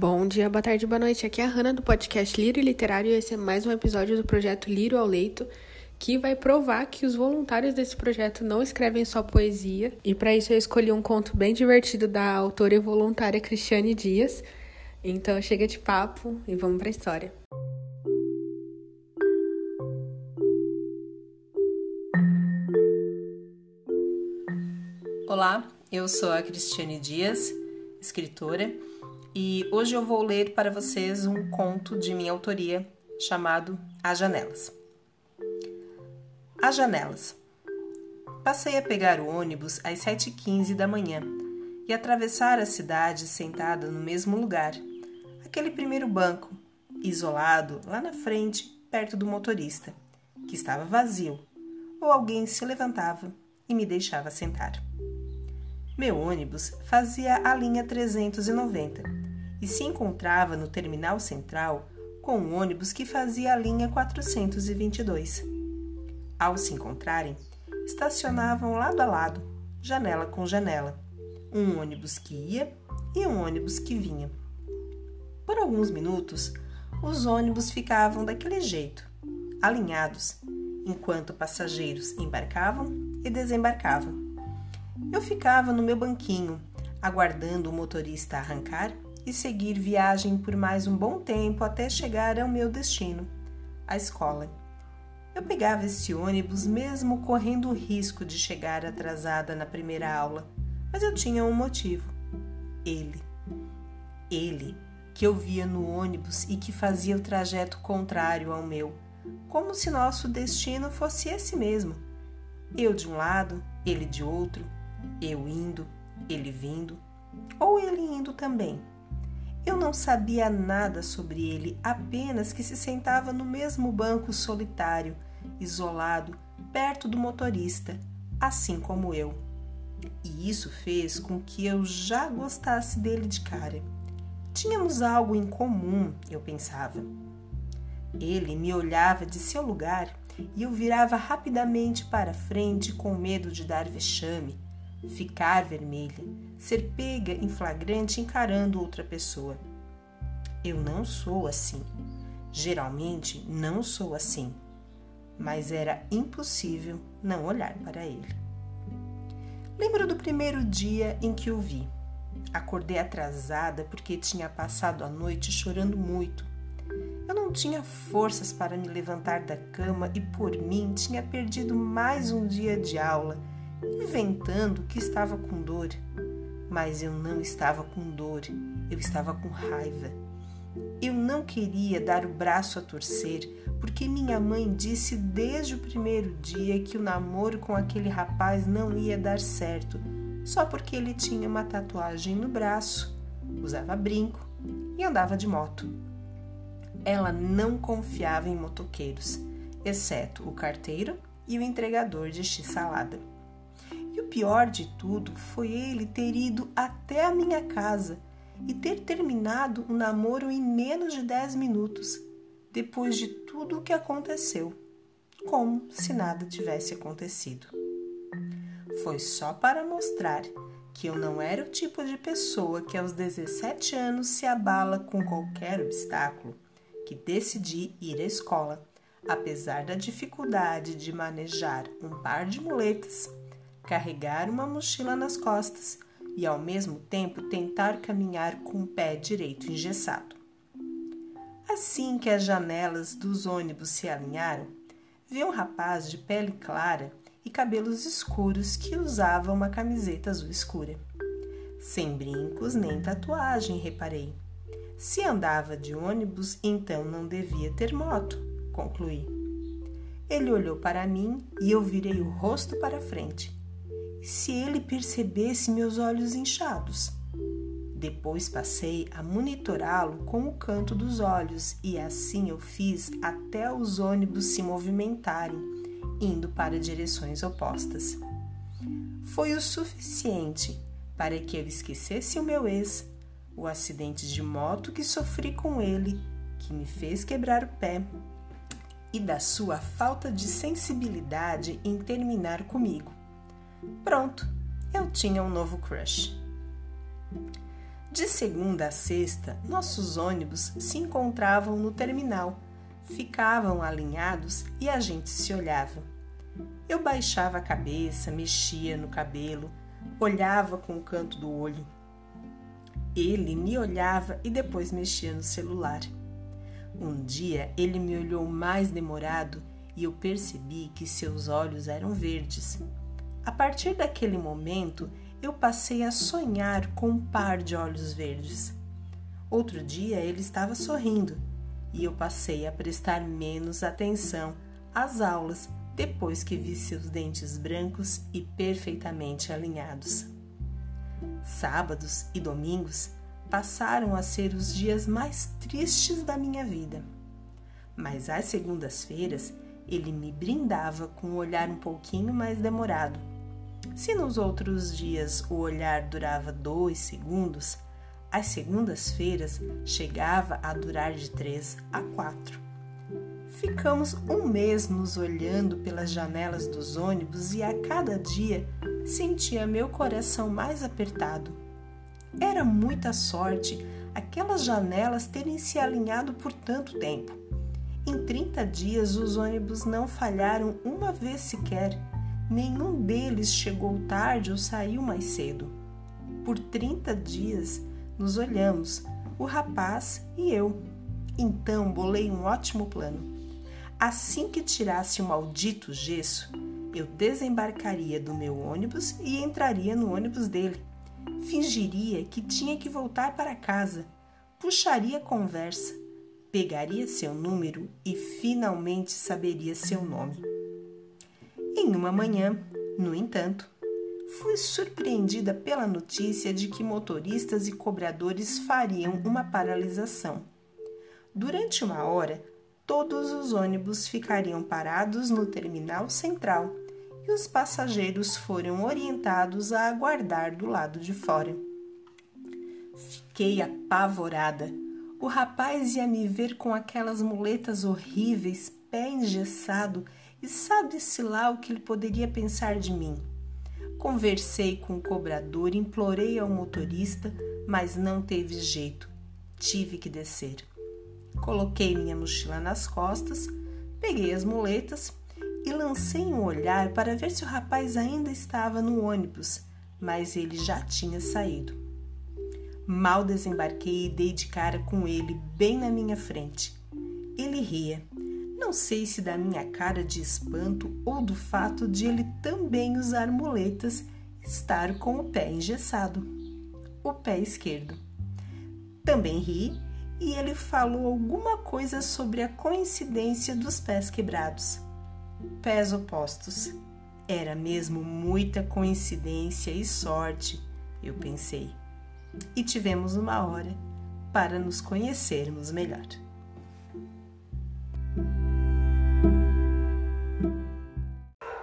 Bom dia, boa tarde, boa noite. Aqui é a Hanna do podcast Liro e Literário e esse é mais um episódio do projeto Liro ao Leito, que vai provar que os voluntários desse projeto não escrevem só poesia. E para isso eu escolhi um conto bem divertido da autora e voluntária Cristiane Dias. Então chega de papo e vamos para a história. Olá, eu sou a Cristiane Dias, escritora e hoje eu vou ler para vocês um conto de minha autoria chamado As Janelas. As Janelas. Passei a pegar o ônibus às 7h15 da manhã e atravessar a cidade sentada no mesmo lugar, aquele primeiro banco, isolado lá na frente, perto do motorista, que estava vazio, ou alguém se levantava e me deixava sentar. Meu ônibus fazia a linha 390 e se encontrava no terminal central com um ônibus que fazia a linha 422. Ao se encontrarem, estacionavam lado a lado, janela com janela, um ônibus que ia e um ônibus que vinha. Por alguns minutos, os ônibus ficavam daquele jeito, alinhados, enquanto passageiros embarcavam e desembarcavam. Eu ficava no meu banquinho, aguardando o motorista arrancar e seguir viagem por mais um bom tempo até chegar ao meu destino, a escola. Eu pegava esse ônibus mesmo correndo o risco de chegar atrasada na primeira aula, mas eu tinha um motivo. Ele. Ele, que eu via no ônibus e que fazia o trajeto contrário ao meu, como se nosso destino fosse esse mesmo. Eu de um lado, ele de outro, eu indo, ele vindo, ou ele indo também. Eu não sabia nada sobre ele, apenas que se sentava no mesmo banco solitário, isolado, perto do motorista, assim como eu. E isso fez com que eu já gostasse dele de cara. Tínhamos algo em comum, eu pensava. Ele me olhava de seu lugar e eu virava rapidamente para frente com medo de dar vexame ficar vermelha, ser pega em flagrante encarando outra pessoa. Eu não sou assim. Geralmente não sou assim. Mas era impossível não olhar para ele. Lembro do primeiro dia em que o vi. Acordei atrasada porque tinha passado a noite chorando muito. Eu não tinha forças para me levantar da cama e, por mim, tinha perdido mais um dia de aula inventando que estava com dor. Mas eu não estava com dor, eu estava com raiva. Eu não queria dar o braço a torcer, porque minha mãe disse desde o primeiro dia que o namoro com aquele rapaz não ia dar certo, só porque ele tinha uma tatuagem no braço, usava brinco e andava de moto. Ela não confiava em motoqueiros, exceto o carteiro e o entregador de x-salada. E o pior de tudo foi ele ter ido até a minha casa e ter terminado o namoro em menos de 10 minutos, depois de tudo o que aconteceu, como se nada tivesse acontecido. Foi só para mostrar que eu não era o tipo de pessoa que aos 17 anos se abala com qualquer obstáculo, que decidi ir à escola, apesar da dificuldade de manejar um par de muletas carregar uma mochila nas costas e ao mesmo tempo tentar caminhar com o pé direito engessado. Assim que as janelas dos ônibus se alinharam, vi um rapaz de pele clara e cabelos escuros que usava uma camiseta azul escura. Sem brincos nem tatuagem, reparei. Se andava de ônibus, então não devia ter moto, concluí. Ele olhou para mim e eu virei o rosto para frente se ele percebesse meus olhos inchados. Depois passei a monitorá-lo com o canto dos olhos e assim eu fiz até os ônibus se movimentarem, indo para direções opostas. Foi o suficiente para que eu esquecesse o meu ex, o acidente de moto que sofri com ele, que me fez quebrar o pé, e da sua falta de sensibilidade em terminar comigo. Pronto, eu tinha um novo crush. De segunda a sexta, nossos ônibus se encontravam no terminal, ficavam alinhados e a gente se olhava. Eu baixava a cabeça, mexia no cabelo, olhava com o canto do olho. Ele me olhava e depois mexia no celular. Um dia ele me olhou mais demorado e eu percebi que seus olhos eram verdes. A partir daquele momento, eu passei a sonhar com um par de olhos verdes. Outro dia ele estava sorrindo e eu passei a prestar menos atenção às aulas depois que vi seus dentes brancos e perfeitamente alinhados. Sábados e domingos passaram a ser os dias mais tristes da minha vida. Mas às segundas-feiras ele me brindava com um olhar um pouquinho mais demorado se nos outros dias o olhar durava dois segundos, às segundas-feiras chegava a durar de três a quatro. Ficamos um mês nos olhando pelas janelas dos ônibus e a cada dia sentia meu coração mais apertado. Era muita sorte aquelas janelas terem se alinhado por tanto tempo. Em 30 dias, os ônibus não falharam uma vez sequer Nenhum deles chegou tarde ou saiu mais cedo. Por 30 dias nos olhamos, o rapaz e eu. Então bolei um ótimo plano. Assim que tirasse o maldito gesso, eu desembarcaria do meu ônibus e entraria no ônibus dele. Fingiria que tinha que voltar para casa, puxaria conversa, pegaria seu número e finalmente saberia seu nome. Em uma manhã, no entanto, fui surpreendida pela notícia de que motoristas e cobradores fariam uma paralisação. Durante uma hora, todos os ônibus ficariam parados no terminal central e os passageiros foram orientados a aguardar do lado de fora. Fiquei apavorada. O rapaz ia me ver com aquelas muletas horríveis, pé engessado e sabe-se lá o que ele poderia pensar de mim. Conversei com o cobrador, implorei ao motorista, mas não teve jeito. Tive que descer. Coloquei minha mochila nas costas, peguei as muletas e lancei um olhar para ver se o rapaz ainda estava no ônibus, mas ele já tinha saído. Mal desembarquei e dei de cara com ele bem na minha frente. Ele ria não sei se da minha cara de espanto ou do fato de ele também usar muletas estar com o pé engessado, o pé esquerdo. Também ri e ele falou alguma coisa sobre a coincidência dos pés quebrados. Pés opostos. Era mesmo muita coincidência e sorte, eu pensei. E tivemos uma hora para nos conhecermos melhor.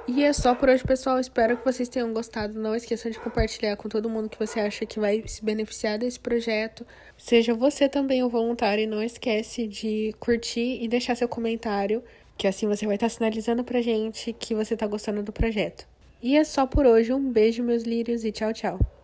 E é só por hoje, pessoal. Espero que vocês tenham gostado. Não esqueçam de compartilhar com todo mundo que você acha que vai se beneficiar desse projeto. Seja você também o voluntário e não esquece de curtir e deixar seu comentário, que assim você vai estar sinalizando pra gente que você tá gostando do projeto. E é só por hoje. Um beijo, meus lírios, e tchau, tchau.